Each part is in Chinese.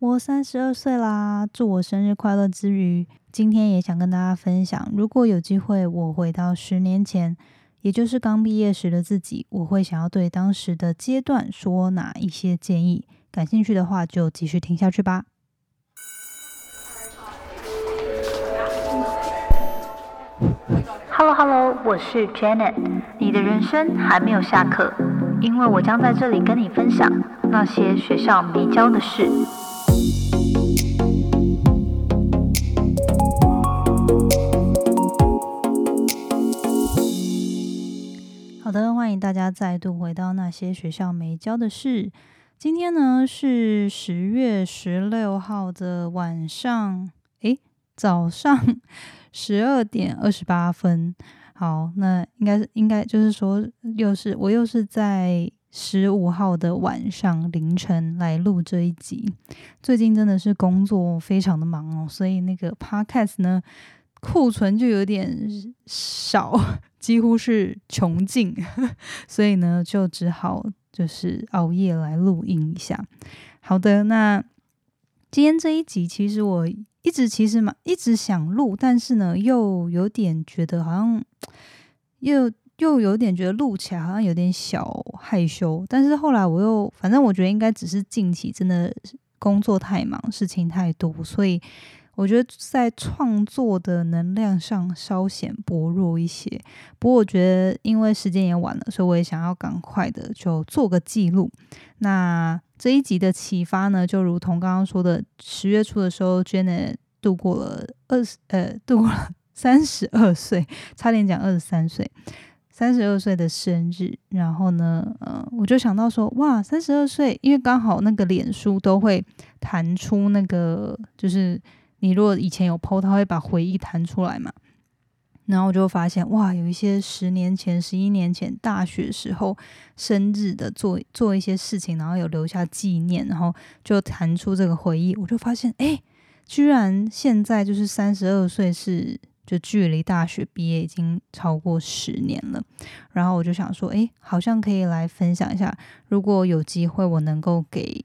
我三十二岁啦，祝我生日快乐之余，今天也想跟大家分享，如果有机会我回到十年前，也就是刚毕业时的自己，我会想要对当时的阶段说哪一些建议？感兴趣的话就继续听下去吧。Hello Hello，我是 Janet，你的人生还没有下课，因为我将在这里跟你分享那些学校没教的事。好的，欢迎大家再度回到那些学校没教的事。今天呢是十月十六号的晚上，诶，早上 十二点二十八分。好，那应该是应该就是说，又是我又是在十五号的晚上凌晨来录这一集。最近真的是工作非常的忙哦，所以那个 podcast 呢库存就有点少。几乎是穷尽，所以呢，就只好就是熬夜来录音一下。好的，那今天这一集，其实我一直其实嘛一直想录，但是呢，又有点觉得好像又又有点觉得录起来好像有点小害羞。但是后来我又反正我觉得应该只是近期真的工作太忙，事情太多，所以。我觉得在创作的能量上稍显薄弱一些，不过我觉得因为时间也晚了，所以我也想要赶快的就做个记录。那这一集的启发呢，就如同刚刚说的，十月初的时候，Janet 度过了二十呃度过了 三十二岁，差点讲二十三岁，三十二岁的生日。然后呢，呃，我就想到说，哇，三十二岁，因为刚好那个脸书都会弹出那个就是。你如果以前有 PO，他会把回忆弹出来嘛？然后我就发现，哇，有一些十年前、十一年前大学时候生日的做做一些事情，然后有留下纪念，然后就弹出这个回忆。我就发现，哎，居然现在就是三十二岁，是就距离大学毕业已经超过十年了。然后我就想说，哎，好像可以来分享一下，如果有机会，我能够给。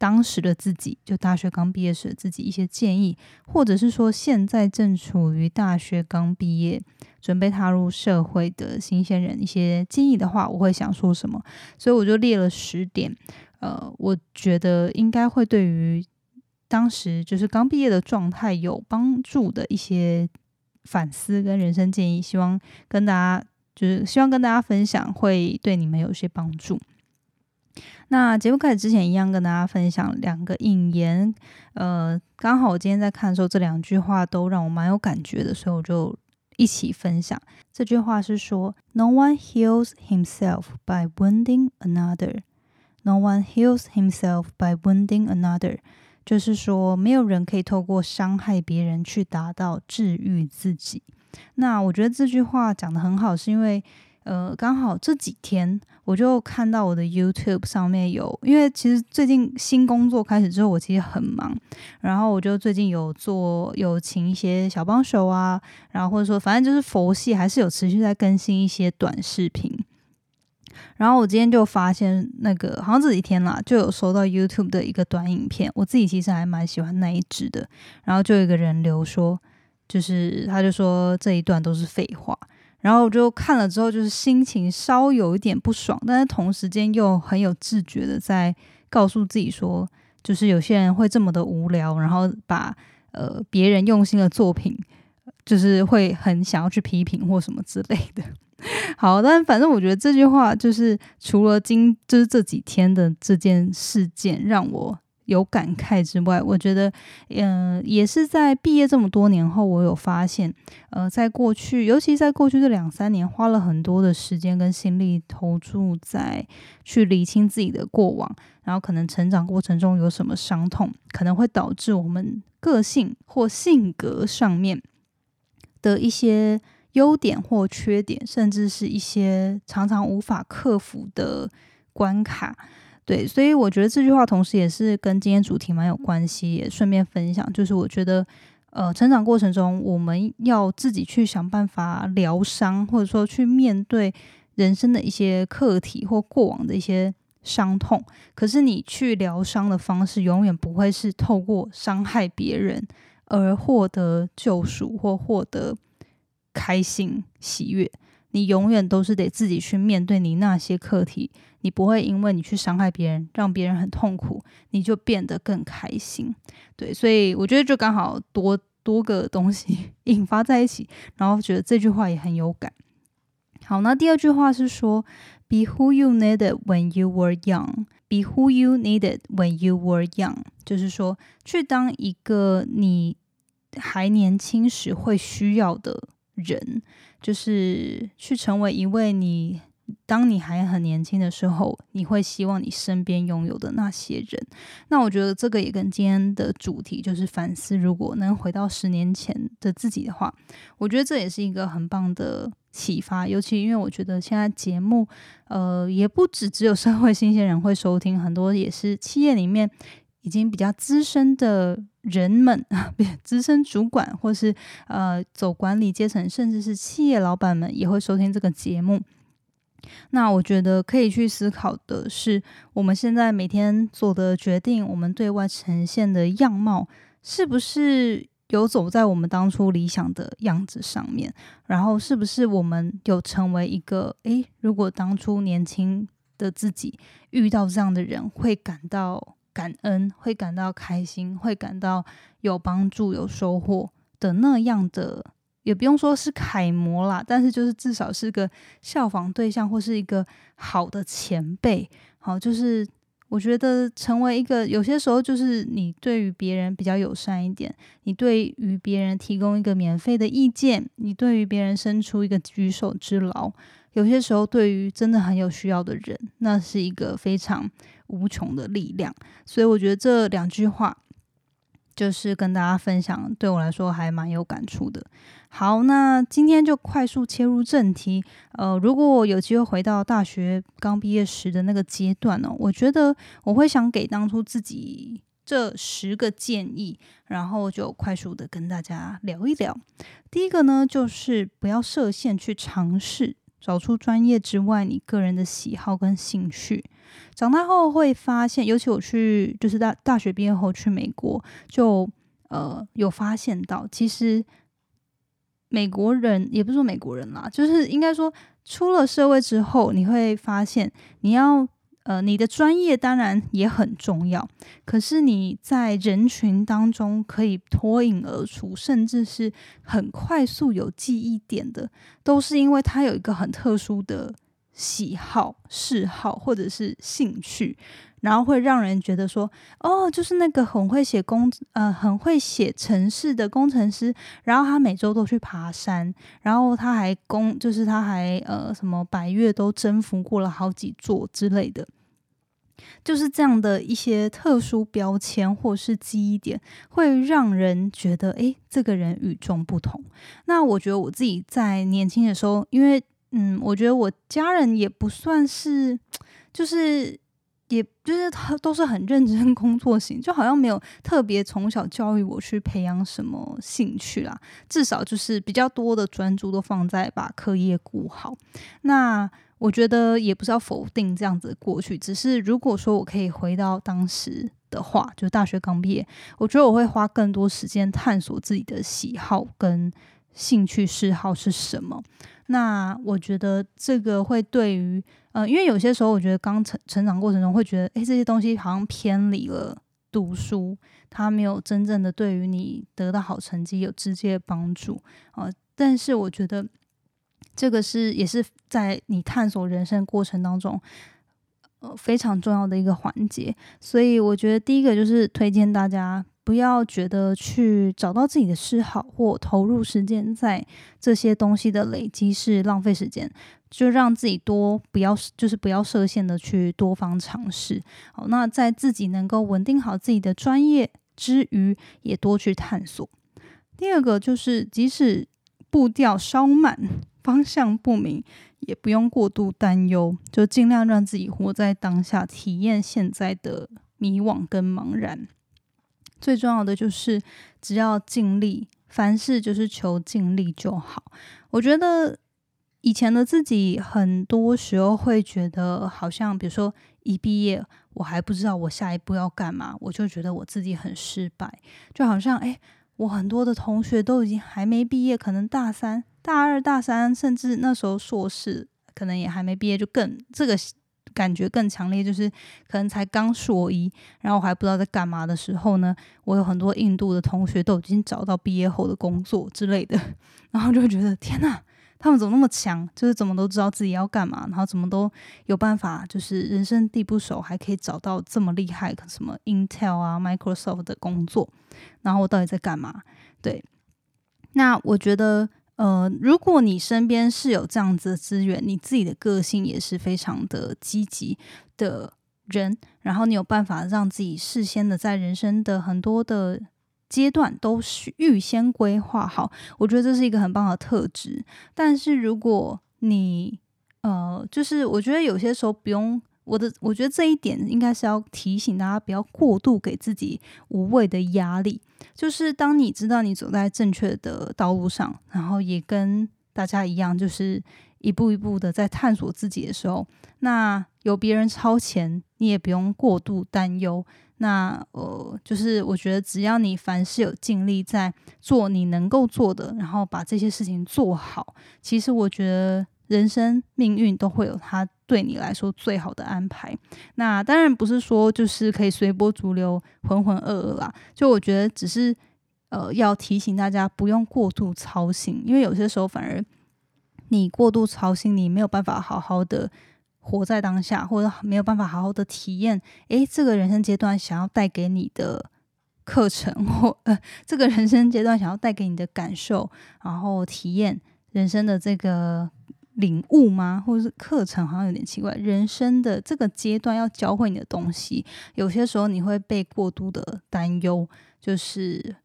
当时的自己，就大学刚毕业时的自己一些建议，或者是说现在正处于大学刚毕业、准备踏入社会的新鲜人一些建议的话，我会想说什么？所以我就列了十点，呃，我觉得应该会对于当时就是刚毕业的状态有帮助的一些反思跟人生建议，希望跟大家就是希望跟大家分享，会对你们有些帮助。那节目开始之前，一样跟大家分享两个引言。呃，刚好我今天在看的时候，这两句话都让我蛮有感觉的，所以我就一起分享。这句话是说：“No one heals himself by wounding another. No one heals himself by wounding another。”就是说，没有人可以透过伤害别人去达到治愈自己。那我觉得这句话讲的很好，是因为。呃，刚好这几天我就看到我的 YouTube 上面有，因为其实最近新工作开始之后，我其实很忙，然后我就最近有做有请一些小帮手啊，然后或者说反正就是佛系，还是有持续在更新一些短视频。然后我今天就发现那个好像这几天啦，就有收到 YouTube 的一个短影片，我自己其实还蛮喜欢那一支的。然后就有一个人留说，就是他就说这一段都是废话。然后我就看了之后，就是心情稍有一点不爽，但是同时间又很有自觉的在告诉自己说，就是有些人会这么的无聊，然后把呃别人用心的作品，就是会很想要去批评或什么之类的。好，但反正我觉得这句话就是除了今就是这几天的这件事件让我。有感慨之外，我觉得，嗯，也是在毕业这么多年后，我有发现，呃，在过去，尤其在过去这两三年，花了很多的时间跟心力投注在去理清自己的过往，然后可能成长过程中有什么伤痛，可能会导致我们个性或性格上面的一些优点或缺点，甚至是一些常常无法克服的关卡。对，所以我觉得这句话同时也是跟今天主题蛮有关系，也顺便分享，就是我觉得，呃，成长过程中我们要自己去想办法疗伤，或者说去面对人生的一些课题或过往的一些伤痛，可是你去疗伤的方式永远不会是透过伤害别人而获得救赎或获得开心喜悦。你永远都是得自己去面对你那些课题，你不会因为你去伤害别人，让别人很痛苦，你就变得更开心。对，所以我觉得就刚好多多个东西 引发在一起，然后觉得这句话也很有感。好，那第二句话是说，Be who you needed when you were young. Be who you needed when you were young，就是说去当一个你还年轻时会需要的人。就是去成为一位你，当你还很年轻的时候，你会希望你身边拥有的那些人。那我觉得这个也跟今天的主题就是反思，如果能回到十年前的自己的话，我觉得这也是一个很棒的启发。尤其因为我觉得现在节目，呃，也不止只有社会新鲜人会收听，很多也是企业里面。已经比较资深的人们，资深主管或是呃走管理阶层，甚至是企业老板们也会收听这个节目。那我觉得可以去思考的是，我们现在每天做的决定，我们对外呈现的样貌，是不是有走在我们当初理想的样子上面？然后是不是我们有成为一个诶，如果当初年轻的自己遇到这样的人，会感到。感恩会感到开心，会感到有帮助、有收获的那样的，也不用说是楷模啦，但是就是至少是个效仿对象，或是一个好的前辈。好，就是我觉得成为一个，有些时候就是你对于别人比较友善一点，你对于别人提供一个免费的意见，你对于别人伸出一个举手之劳。有些时候，对于真的很有需要的人，那是一个非常无穷的力量。所以，我觉得这两句话就是跟大家分享，对我来说还蛮有感触的。好，那今天就快速切入正题。呃，如果我有机会回到大学刚毕业时的那个阶段呢，我觉得我会想给当初自己这十个建议，然后就快速的跟大家聊一聊。第一个呢，就是不要设限去尝试。找出专业之外，你个人的喜好跟兴趣。长大后会发现，尤其我去就是大大学毕业后去美国，就呃有发现到，其实美国人也不是说美国人啦，就是应该说出了社会之后，你会发现你要。呃，你的专业当然也很重要，可是你在人群当中可以脱颖而出，甚至是很快速有记忆点的，都是因为他有一个很特殊的喜好、嗜好或者是兴趣。然后会让人觉得说，哦，就是那个很会写工，呃，很会写城市的工程师。然后他每周都去爬山，然后他还工，就是他还呃什么百越都征服过了好几座之类的。就是这样的一些特殊标签或是记忆点，会让人觉得，诶，这个人与众不同。那我觉得我自己在年轻的时候，因为嗯，我觉得我家人也不算是，就是。也就是他都是很认真 工作型，就好像没有特别从小教育我去培养什么兴趣啦。至少就是比较多的专注都放在把课业顾好。那我觉得也不是要否定这样子过去，只是如果说我可以回到当时的话，就大学刚毕业，我觉得我会花更多时间探索自己的喜好跟兴趣嗜好是什么。那我觉得这个会对于，呃，因为有些时候我觉得刚成成长过程中会觉得，诶，这些东西好像偏离了读书，它没有真正的对于你得到好成绩有直接帮助啊。但是我觉得这个是也是在你探索人生过程当中，呃，非常重要的一个环节。所以我觉得第一个就是推荐大家。不要觉得去找到自己的嗜好或投入时间在这些东西的累积是浪费时间，就让自己多不要就是不要设限的去多方尝试。好，那在自己能够稳定好自己的专业之余，也多去探索。第二个就是，即使步调稍慢、方向不明，也不用过度担忧，就尽量让自己活在当下，体验现在的迷惘跟茫然。最重要的就是，只要尽力，凡事就是求尽力就好。我觉得以前的自己，很多时候会觉得，好像比如说一毕业我还不知道我下一步要干嘛，我就觉得我自己很失败，就好像诶，我很多的同学都已经还没毕业，可能大三、大二、大三，甚至那时候硕士可能也还没毕业，就更这个。感觉更强烈，就是可能才刚硕一，然后我还不知道在干嘛的时候呢，我有很多印度的同学都已经找到毕业后的工作之类的，然后就会觉得天呐，他们怎么那么强？就是怎么都知道自己要干嘛，然后怎么都有办法，就是人生地不熟还可以找到这么厉害，什么 Intel 啊、Microsoft 的工作，然后我到底在干嘛？对，那我觉得。呃，如果你身边是有这样子的资源，你自己的个性也是非常的积极的人，然后你有办法让自己事先的在人生的很多的阶段都是预先规划好，我觉得这是一个很棒的特质。但是如果你呃，就是我觉得有些时候不用。我的我觉得这一点应该是要提醒大家，不要过度给自己无谓的压力。就是当你知道你走在正确的道路上，然后也跟大家一样，就是一步一步的在探索自己的时候，那有别人超前，你也不用过度担忧。那呃，就是我觉得只要你凡事有尽力在做你能够做的，然后把这些事情做好，其实我觉得。人生命运都会有它对你来说最好的安排。那当然不是说就是可以随波逐流、浑浑噩噩啦。就我觉得只是呃要提醒大家不用过度操心，因为有些时候反而你过度操心，你没有办法好好的活在当下，或者没有办法好好的体验。诶，这个人生阶段想要带给你的课程，或呃这个人生阶段想要带给你的感受，然后体验人生的这个。领悟吗？或者是课程好像有点奇怪。人生的这个阶段要教会你的东西，有些时候你会被过度的担忧，就是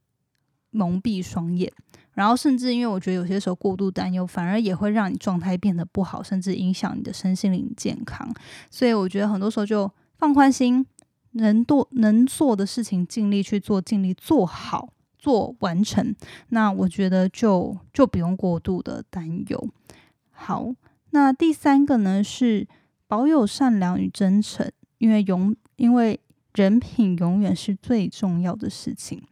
蒙蔽双眼。然后甚至因为我觉得有些时候过度担忧，反而也会让你状态变得不好，甚至影响你的身心灵健康。所以我觉得很多时候就放宽心，能做能做的事情尽力去做，尽力做好做完成。那我觉得就就不用过度的担忧。好，那第三个呢是保有善良与真诚，因为永因为人品永远是最重要的事情。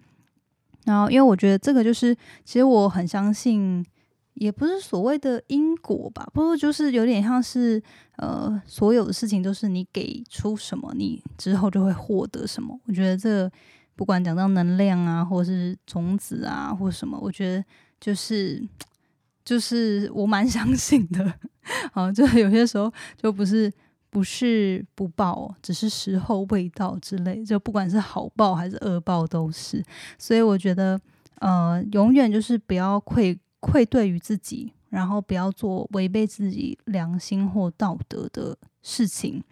然后，因为我觉得这个就是，其实我很相信，也不是所谓的因果吧，不过就是有点像是，呃，所有的事情都是你给出什么，你之后就会获得什么。我觉得这不管讲到能量啊，或者是种子啊，或什么，我觉得就是。就是我蛮 相信的，啊，就有些时候就不是不是不报，只是时候未到之类，就不管是好报还是恶报都是。所以我觉得，呃，永远就是不要愧愧对于自己，然后不要做违背自己良心或道德的事情。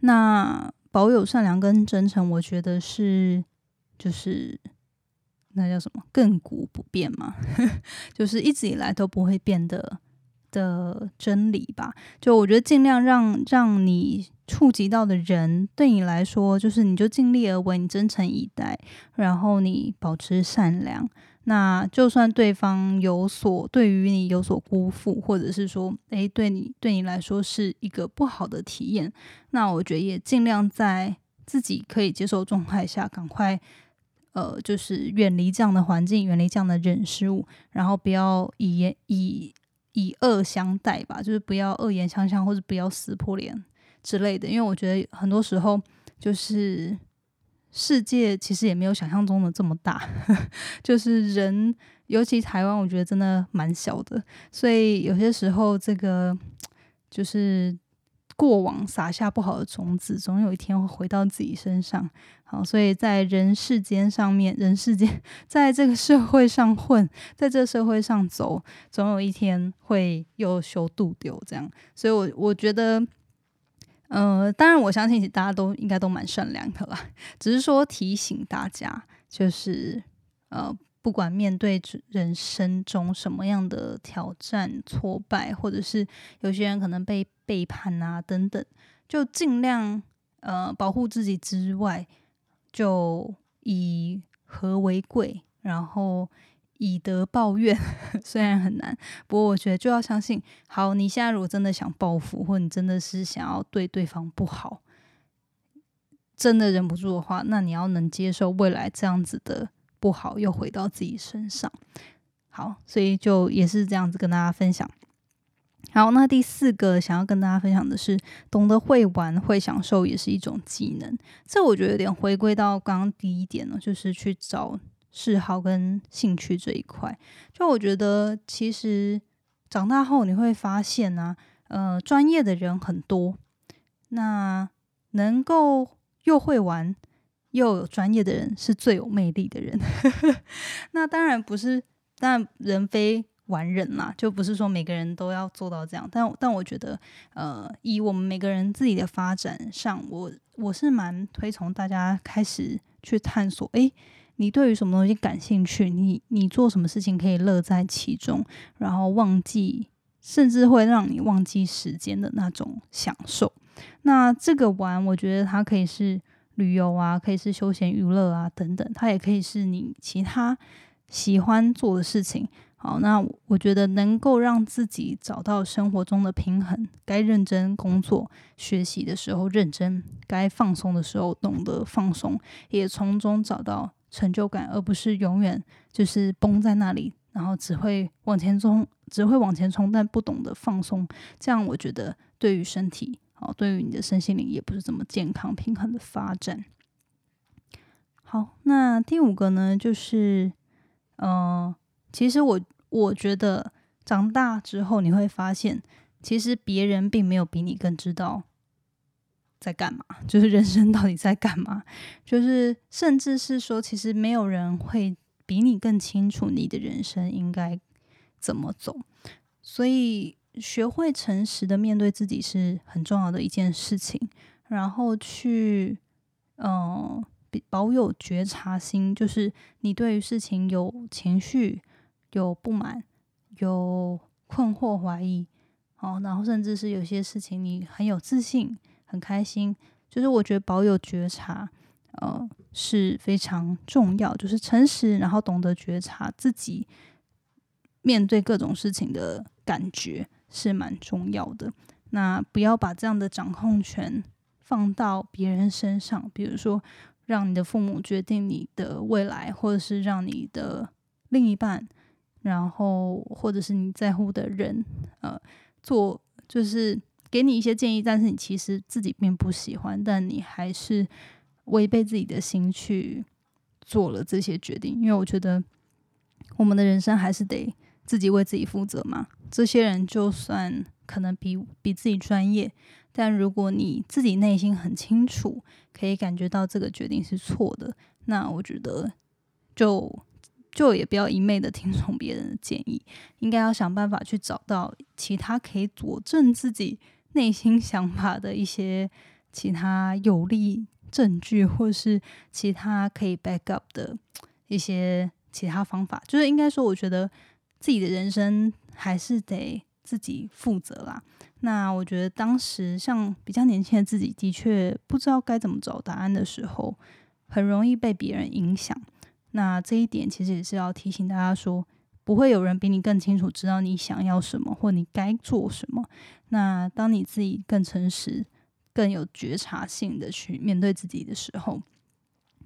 那保有善良跟真诚，我觉得是就是。那叫什么？亘古不变嘛，就是一直以来都不会变的的真理吧。就我觉得尽量让让你触及到的人，对你来说，就是你就尽力而为，你真诚以待，然后你保持善良。那就算对方有所对于你有所辜负，或者是说，诶，对你对你来说是一个不好的体验，那我觉得也尽量在自己可以接受状态下，赶快。呃，就是远离这样的环境，远离这样的人事物，然后不要以言以以恶相待吧，就是不要恶言相向，或者不要撕破脸之类的。因为我觉得很多时候，就是世界其实也没有想象中的这么大，就是人，尤其台湾，我觉得真的蛮小的，所以有些时候这个就是。过往撒下不好的种子，总有一天会回到自己身上。好，所以在人世间上面，人世间 在这个社会上混，在这个社会上走，总有一天会又修度丢这样。所以，我我觉得，呃，当然我相信大家都应该都蛮善良的啦，只是说提醒大家，就是呃。不管面对人生中什么样的挑战、挫败，或者是有些人可能被背叛啊等等，就尽量呃保护自己之外，就以和为贵，然后以德报怨，虽然很难，不过我觉得就要相信。好，你现在如果真的想报复，或你真的是想要对对方不好，真的忍不住的话，那你要能接受未来这样子的不好又回到自己身上。好，所以就也是这样子跟大家分享。好，那第四个想要跟大家分享的是，懂得会玩会享受也是一种技能。这我觉得有点回归到刚刚第一点了，就是去找。嗜好跟兴趣这一块，就我觉得其实长大后你会发现呢，呃，专业的人很多，那能够又会玩又有专业的人是最有魅力的人。那当然不是，但人非完人嘛，就不是说每个人都要做到这样。但但我觉得，呃，以我们每个人自己的发展上，我我是蛮推崇大家开始去探索，诶。你对于什么东西感兴趣？你你做什么事情可以乐在其中，然后忘记，甚至会让你忘记时间的那种享受。那这个玩，我觉得它可以是旅游啊，可以是休闲娱乐啊等等，它也可以是你其他喜欢做的事情。好，那我觉得能够让自己找到生活中的平衡，该认真工作学习的时候认真，该放松的时候懂得放松，也从中找到。成就感，而不是永远就是绷在那里，然后只会往前冲，只会往前冲，但不懂得放松。这样我觉得对于身体，好，对于你的身心灵也不是这么健康平衡的发展。好，那第五个呢，就是，嗯，其实我我觉得长大之后你会发现，其实别人并没有比你更知道。在干嘛？就是人生到底在干嘛？就是甚至是说，其实没有人会比你更清楚你的人生应该怎么走。所以，学会诚实的面对自己是很重要的一件事情。然后去，嗯，保有觉察心，就是你对于事情有情绪、有不满、有困惑、怀疑，哦，然后甚至是有些事情你很有自信。很开心，就是我觉得保有觉察，呃，是非常重要。就是诚实，然后懂得觉察自己面对各种事情的感觉是蛮重要的。那不要把这样的掌控权放到别人身上，比如说让你的父母决定你的未来，或者是让你的另一半，然后或者是你在乎的人，呃，做就是。给你一些建议，但是你其实自己并不喜欢，但你还是违背自己的心去做了这些决定。因为我觉得我们的人生还是得自己为自己负责嘛。这些人就算可能比比自己专业，但如果你自己内心很清楚，可以感觉到这个决定是错的，那我觉得就就也不要一昧的听从别人的建议，应该要想办法去找到其他可以佐证自己。内心想法的一些其他有力证据，或是其他可以 back up 的一些其他方法，就是应该说，我觉得自己的人生还是得自己负责啦。那我觉得当时像比较年轻的自己，的确不知道该怎么找答案的时候，很容易被别人影响。那这一点其实也是要提醒大家说。不会有人比你更清楚知道你想要什么，或你该做什么。那当你自己更诚实、更有觉察性的去面对自己的时候，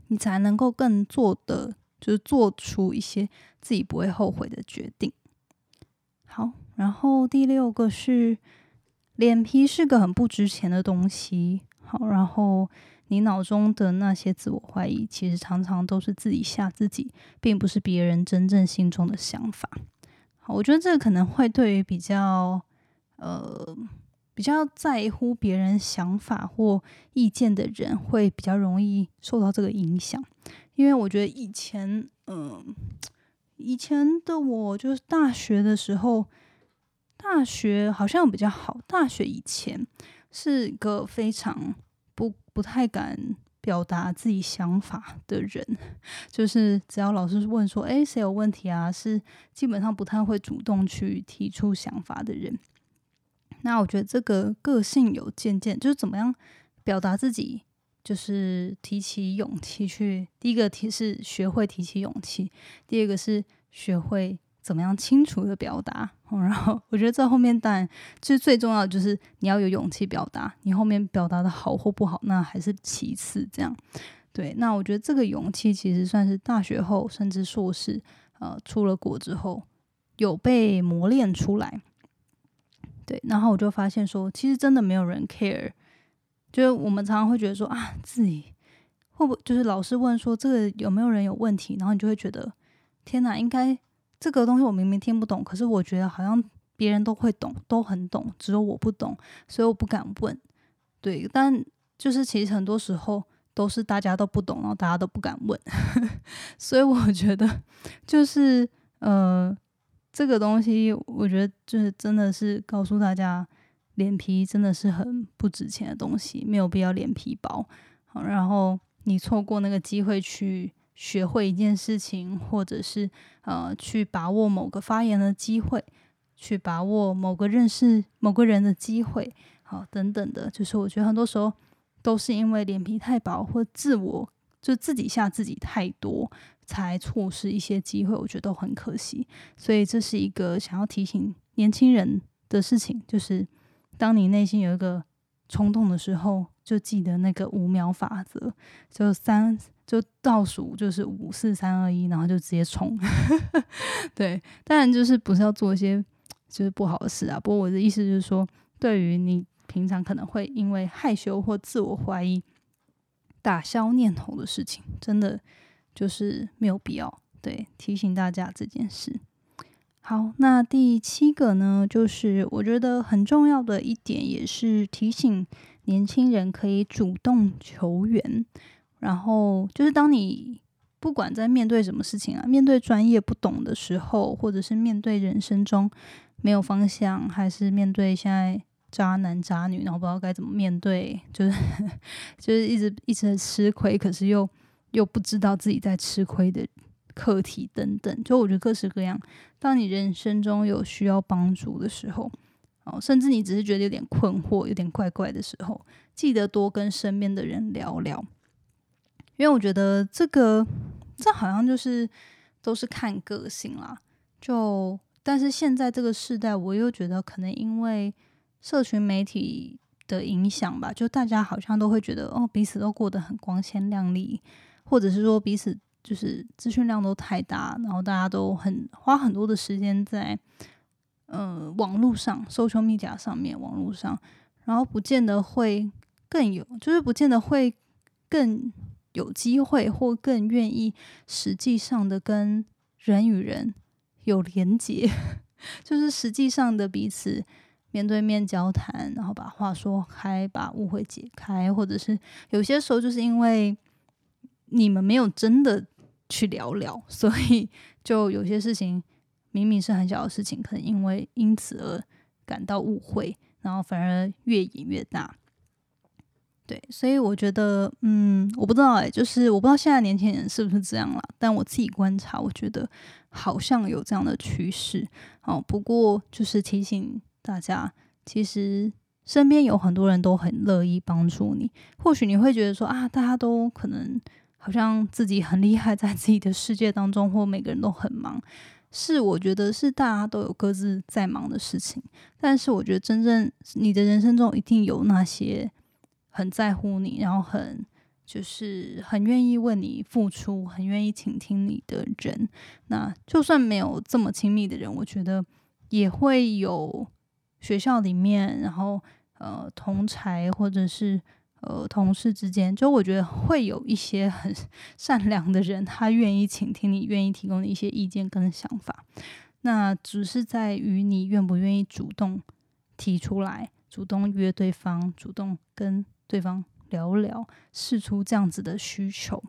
你才能够更做的就是做出一些自己不会后悔的决定。好，然后第六个是脸皮是个很不值钱的东西。好，然后。你脑中的那些自我怀疑，其实常常都是自己吓自己，并不是别人真正心中的想法。好，我觉得这个可能会对于比较呃比较在乎别人想法或意见的人，会比较容易受到这个影响。因为我觉得以前，嗯，以前的我就是大学的时候，大学好像比较好。大学以前是个非常。不不太敢表达自己想法的人，就是只要老师问说：“哎，谁有问题啊？”是基本上不太会主动去提出想法的人。那我觉得这个个性有渐渐，就是怎么样表达自己，就是提起勇气去。第一个提是学会提起勇气，第二个是学会怎么样清楚的表达。然后我觉得这后面当然其实最重要的就是你要有勇气表达，你后面表达的好或不好，那还是其次。这样对，那我觉得这个勇气其实算是大学后甚至硕士呃出了国之后有被磨练出来。对，然后我就发现说，其实真的没有人 care，就是我们常常会觉得说啊，自己会不会就是老师问说这个有没有人有问题，然后你就会觉得天哪，应该这个东西我明明听不懂，可是我觉得好像别人都会懂，都很懂，只有我不懂，所以我不敢问。对，但就是其实很多时候都是大家都不懂，然后大家都不敢问，所以我觉得就是呃。这个东西，我觉得就是真的是告诉大家，脸皮真的是很不值钱的东西，没有必要脸皮薄。好然后你错过那个机会去学会一件事情，或者是呃去把握某个发言的机会，去把握某个认识某个人的机会，好等等的，就是我觉得很多时候都是因为脸皮太薄，或自我就自己吓自己太多。才错失一些机会，我觉得都很可惜。所以这是一个想要提醒年轻人的事情，就是当你内心有一个冲动的时候，就记得那个五秒法则，就三就倒数，就是五四三二一，然后就直接冲。对，当然就是不是要做一些就是不好的事啊。不过我的意思就是说，对于你平常可能会因为害羞或自我怀疑打消念头的事情，真的。就是没有必要，对提醒大家这件事。好，那第七个呢，就是我觉得很重要的一点，也是提醒年轻人可以主动求援。然后就是当你不管在面对什么事情啊，面对专业不懂的时候，或者是面对人生中没有方向，还是面对现在渣男渣女，然后不知道该怎么面对，就是 就是一直一直吃亏，可是又。又不知道自己在吃亏的课题等等，就我觉得各式各样。当你人生中有需要帮助的时候，哦，甚至你只是觉得有点困惑、有点怪怪的时候，记得多跟身边的人聊聊。因为我觉得这个，这好像就是都是看个性啦。就但是现在这个时代，我又觉得可能因为社群媒体的影响吧，就大家好像都会觉得哦，彼此都过得很光鲜亮丽。或者是说彼此就是资讯量都太大，然后大家都很花很多的时间在呃网络上、social media 上面、网络上，然后不见得会更有，就是不见得会更有机会或更愿意实际上的跟人与人有连接，就是实际上的彼此面对面交谈，然后把话说开，把误会解开，或者是有些时候就是因为。你们没有真的去聊聊，所以 就有些事情明明是很小的事情，可能因为因此而感到误会，然后反而越演越大。对，所以我觉得，嗯，我不知道哎，就是我不知道现在年轻人是不是这样了，但我自己观察，我觉得好像有这样的趋势。哦，不过就是提醒大家，其实身边有很多人都很乐意帮助你。或许你会觉得说啊，大家都可能。好像自己很厉害，在自己的世界当中，或每个人都很忙，是我觉得是大家都有各自在忙的事情。但是我觉得真正你的人生中一定有那些很在乎你，然后很就是很愿意为你付出，很愿意倾听你的人。那就算没有这么亲密的人，我觉得也会有学校里面，然后呃同才或者是。呃，同事之间，就我觉得会有一些很 善良的人，他愿意倾听你，愿意提供你一些意见跟想法。那只是在于你愿不愿意主动提出来，主动约对方，主动跟对方聊聊，试出这样子的需求。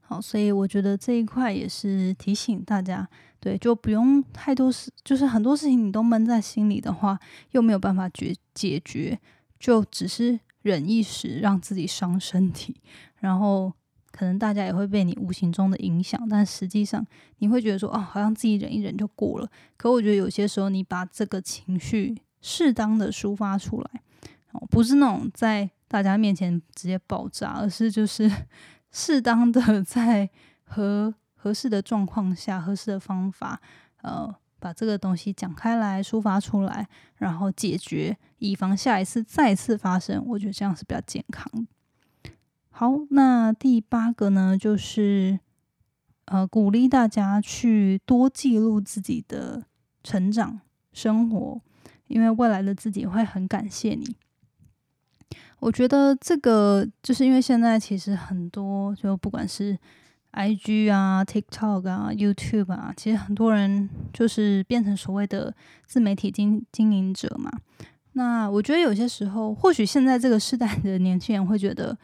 好，所以我觉得这一块也是提醒大家，对，就不用太多事，就是很多事情你都闷在心里的话，又没有办法解解决，就只是。忍一时，让自己伤身体，然后可能大家也会被你无形中的影响，但实际上你会觉得说，哦，好像自己忍一忍就过了。可我觉得有些时候，你把这个情绪适当的抒发出来，哦，不是那种在大家面前直接爆炸，而是就是 适当的在和合适的状况下、合适的方法，呃，把这个东西讲开来、抒发出来，然后解决，以防下一次再次发生。我觉得这样是比较健康。好，那第八个呢，就是呃，鼓励大家去多记录自己的成长生活，因为未来的自己会很感谢你。我觉得这个就是因为现在其实很多，就不管是 I G 啊、TikTok 啊、YouTube 啊，其实很多人就是变成所谓的自媒体经经营者嘛。那我觉得有些时候，或许现在这个时代的年轻人会觉得，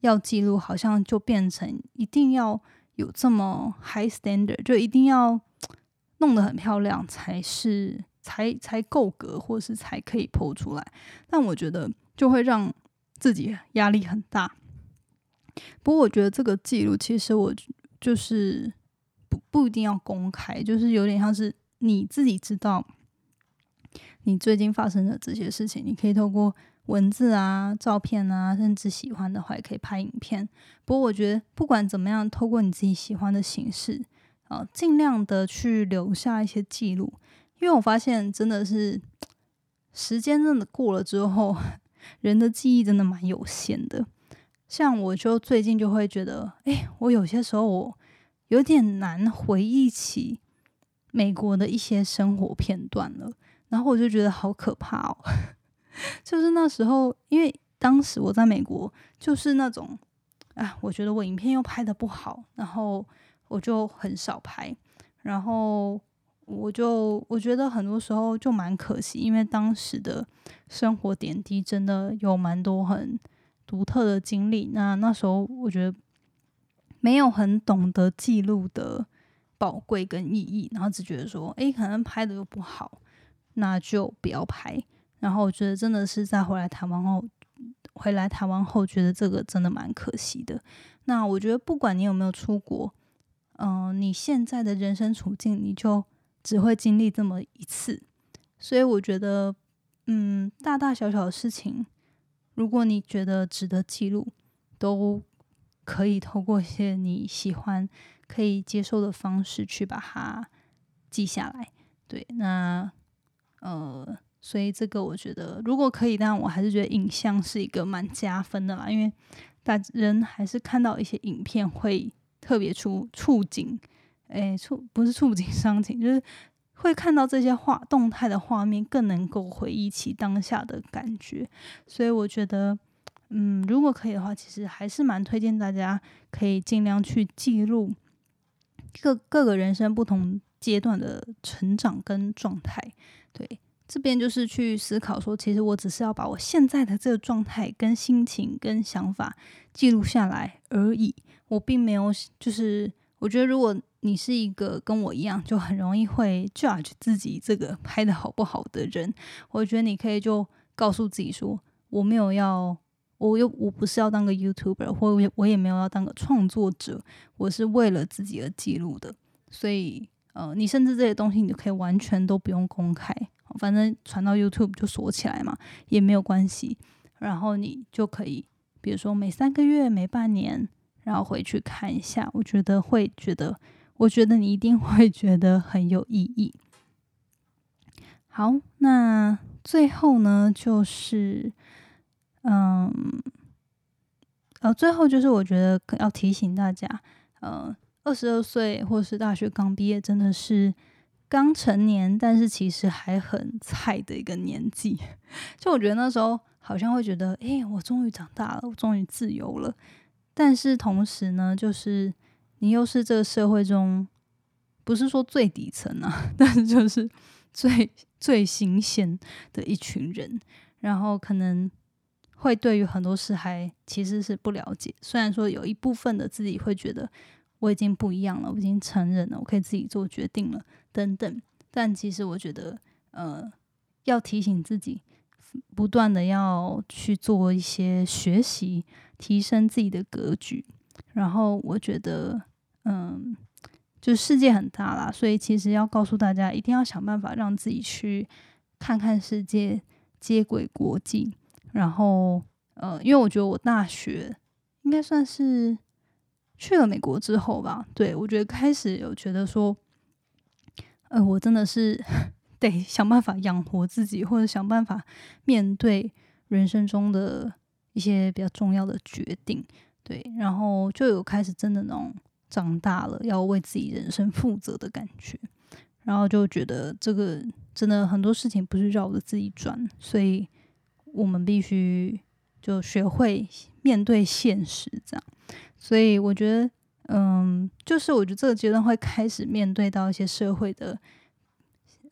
要记录好像就变成一定要有这么 high standard，就一定要弄得很漂亮才是才才够格，或是才可以 PO 出来。但我觉得就会让自己压力很大，不过我觉得这个记录其实我就是不不一定要公开，就是有点像是你自己知道你最近发生的这些事情，你可以透过文字啊、照片啊，甚至喜欢的话也可以拍影片。不过我觉得不管怎么样，透过你自己喜欢的形式啊，尽量的去留下一些记录，因为我发现真的是时间真的过了之后。人的记忆真的蛮有限的，像我就最近就会觉得，哎，我有些时候我有点难回忆起美国的一些生活片段了，然后我就觉得好可怕哦。就是那时候，因为当时我在美国，就是那种，啊，我觉得我影片又拍的不好，然后我就很少拍，然后。我就我觉得很多时候就蛮可惜，因为当时的生活点滴真的有蛮多很独特的经历。那那时候我觉得没有很懂得记录的宝贵跟意义，然后只觉得说，诶，可能拍的又不好，那就不要拍。然后我觉得真的是在回来台湾后，回来台湾后觉得这个真的蛮可惜的。那我觉得不管你有没有出国，嗯，你现在的人生处境，你就。只会经历这么一次，所以我觉得，嗯，大大小小的事情，如果你觉得值得记录，都可以透过一些你喜欢、可以接受的方式去把它记下来。对，那呃，所以这个我觉得，如果可以，但我还是觉得影像是一个蛮加分的啦，因为大人还是看到一些影片会特别出触景。哎，触不是触景伤情，就是会看到这些画动态的画面，更能够回忆起当下的感觉。所以我觉得，嗯，如果可以的话，其实还是蛮推荐大家可以尽量去记录各各个人生不同阶段的成长跟状态。对，这边就是去思考说，其实我只是要把我现在的这个状态、跟心情、跟想法记录下来而已。我并没有，就是我觉得如果。你是一个跟我一样就很容易会 judge 自己这个拍的好不好的人，我觉得你可以就告诉自己说，我没有要，我又我不是要当个 YouTuber，或我也我也没有要当个创作者，我是为了自己而记录的。所以，呃，你甚至这些东西你可以完全都不用公开，反正传到 YouTube 就锁起来嘛，也没有关系。然后你就可以，比如说每三个月、每半年，然后回去看一下，我觉得会觉得。我觉得你一定会觉得很有意义。好，那最后呢，就是嗯，呃，最后就是我觉得要提醒大家，呃，二十二岁或是大学刚毕业，真的是刚成年，但是其实还很菜的一个年纪。就我觉得那时候好像会觉得，哎，我终于长大了，我终于自由了。但是同时呢，就是你又是这个社会中，不是说最底层啊，但是就是最最新鲜的一群人，然后可能会对于很多事还其实是不了解。虽然说有一部分的自己会觉得我已经不一样了，我已经成人了，我可以自己做决定了等等，但其实我觉得，呃，要提醒自己，不断的要去做一些学习，提升自己的格局。然后我觉得。嗯，就世界很大啦，所以其实要告诉大家，一定要想办法让自己去看看世界，接轨国际。然后，呃，因为我觉得我大学应该算是去了美国之后吧，对我觉得开始有觉得说，呃，我真的是得想办法养活自己，或者想办法面对人生中的一些比较重要的决定，对，然后就有开始真的那种长大了要为自己人生负责的感觉，然后就觉得这个真的很多事情不是绕着自己转，所以我们必须就学会面对现实，这样。所以我觉得，嗯，就是我觉得这个阶段会开始面对到一些社会的，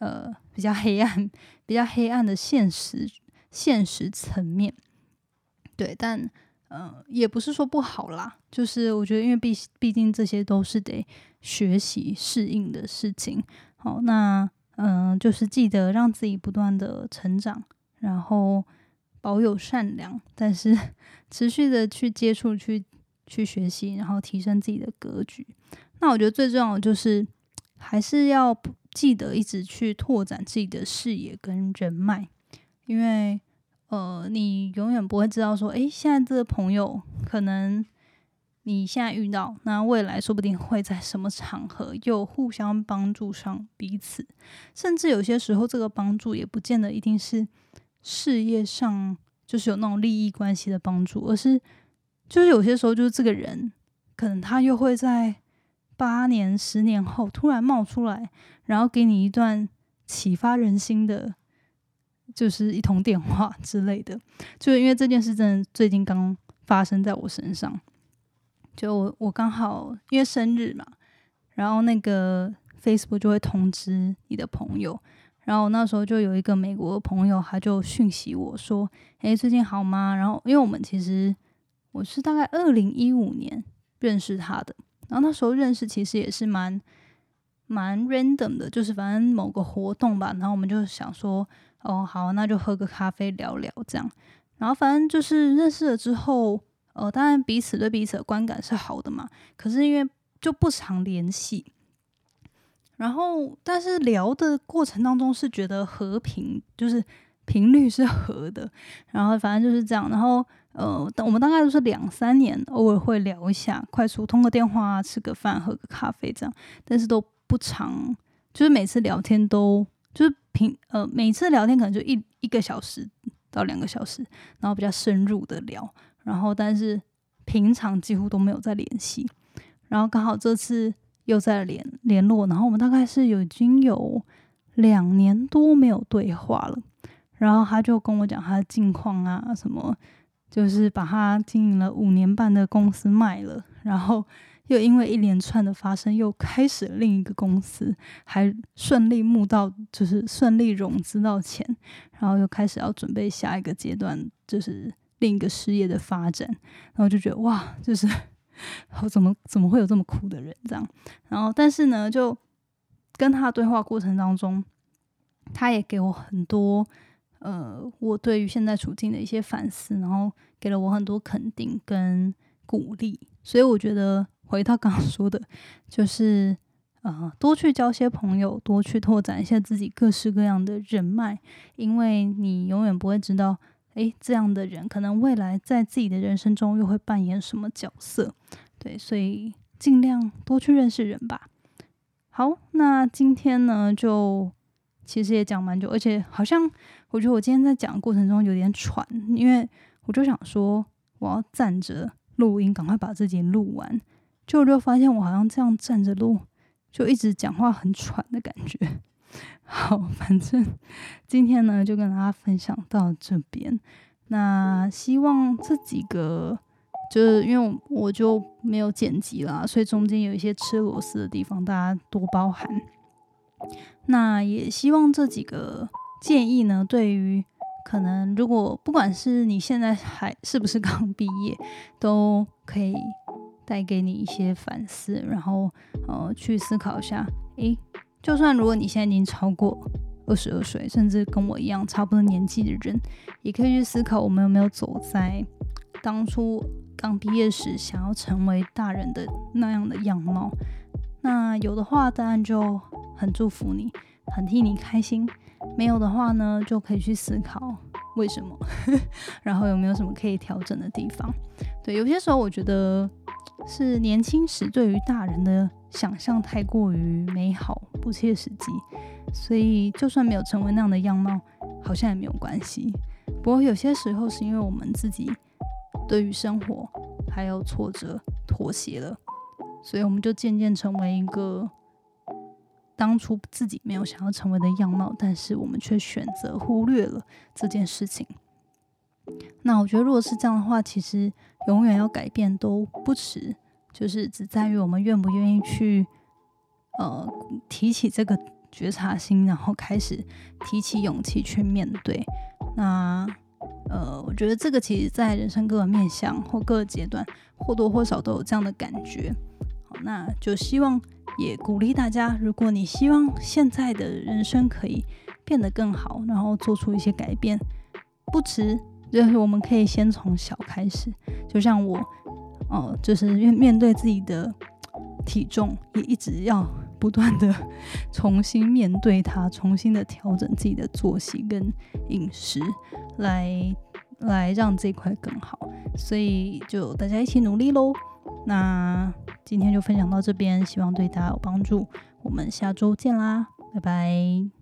呃，比较黑暗、比较黑暗的现实、现实层面。对，但，嗯，也不是说不好啦。就是我觉得，因为毕毕竟这些都是得学习适应的事情。好，那，嗯，就是记得让自己不断的成长，然后保有善良，但是 持续的去接触去。去学习，然后提升自己的格局。那我觉得最重要的就是，还是要记得一直去拓展自己的视野跟人脉，因为呃，你永远不会知道说，诶，现在这个朋友可能你现在遇到，那未来说不定会在什么场合又互相帮助上彼此，甚至有些时候这个帮助也不见得一定是事业上就是有那种利益关系的帮助，而是。就是有些时候，就是这个人，可能他又会在八年、十年后突然冒出来，然后给你一段启发人心的，就是一通电话 之类的。就是因为这件事真的最近刚发生在我身上，就我我刚好因为生日嘛，然后那个 Facebook 就会通知你的朋友，然后那时候就有一个美国的朋友，他就讯息我说：“诶，最近好吗？”然后因为我们其实。我是大概二零一五年认识他的，然后那时候认识其实也是蛮蛮 random 的，就是反正某个活动吧，然后我们就想说，哦好，那就喝个咖啡聊聊这样，然后反正就是认识了之后，呃，当然彼此对彼此的观感是好的嘛，可是因为就不常联系，然后但是聊的过程当中是觉得和平，就是频率是合的，然后反正就是这样，然后。呃，我们大概都是两三年，偶尔会聊一下，快速通个电话啊、吃个饭、喝个咖啡这样，但是都不长，就是每次聊天都就是平呃，每次聊天可能就一一个小时到两个小时，然后比较深入的聊，然后但是平常几乎都没有在联系，然后刚好这次又在联联络，然后我们大概是有已经有两年多没有对话了，然后他就跟我讲他的近况啊什么。就是把他经营了五年半的公司卖了，然后又因为一连串的发生，又开始另一个公司，还顺利募到，就是顺利融资到钱，然后又开始要准备下一个阶段，就是另一个事业的发展，然后就觉得哇，就是我怎么怎么会有这么酷的人这样？然后但是呢，就跟他对话过程当中，他也给我很多。呃，我对于现在处境的一些反思，然后给了我很多肯定跟鼓励，所以我觉得回到刚刚说的，就是呃，多去交些朋友，多去拓展一下自己各式各样的人脉，因为你永远不会知道，诶，这样的人可能未来在自己的人生中又会扮演什么角色，对，所以尽量多去认识人吧。好，那今天呢，就其实也讲蛮久，而且好像。我觉得我今天在讲的过程中有点喘，因为我就想说我要站着录音，赶快把自己录完。就我就发现我好像这样站着录，就一直讲话很喘的感觉。好，反正今天呢就跟大家分享到这边。那希望这几个就是因为我就没有剪辑啦，所以中间有一些吃螺丝的地方，大家多包涵。那也希望这几个。建议呢，对于可能如果不管是你现在还是不是刚毕业，都可以带给你一些反思，然后呃去思考一下。诶，就算如果你现在已经超过二十二岁，甚至跟我一样差不多年纪的人，也可以去思考我们有没有走在当初刚毕业时想要成为大人的那样的样貌。那有的话，当然就很祝福你，很替你开心。没有的话呢，就可以去思考为什么，然后有没有什么可以调整的地方。对，有些时候我觉得是年轻时对于大人的想象太过于美好，不切实际，所以就算没有成为那样的样貌，好像也没有关系。不过有些时候是因为我们自己对于生活还有挫折妥协了，所以我们就渐渐成为一个当初自己没有想要成为的样貌，但是我们却选择忽略了这件事情。那我觉得，如果是这样的话，其实永远要改变都不迟，就是只在于我们愿不愿意去，呃，提起这个觉察心，然后开始提起勇气去面对。那，呃，我觉得这个其实，在人生各个面向或各个阶段，或多或少都有这样的感觉。好，那就希望也鼓励大家，如果你希望现在的人生可以变得更好，然后做出一些改变，不迟。就是我们可以先从小开始，就像我，哦，就是面面对自己的体重，也一直要 不断的重新面对它，重新的调整自己的作息跟饮食，来来让这块更好。所以就大家一起努力喽。那今天就分享到这边，希望对大家有帮助。我们下周见啦，拜拜。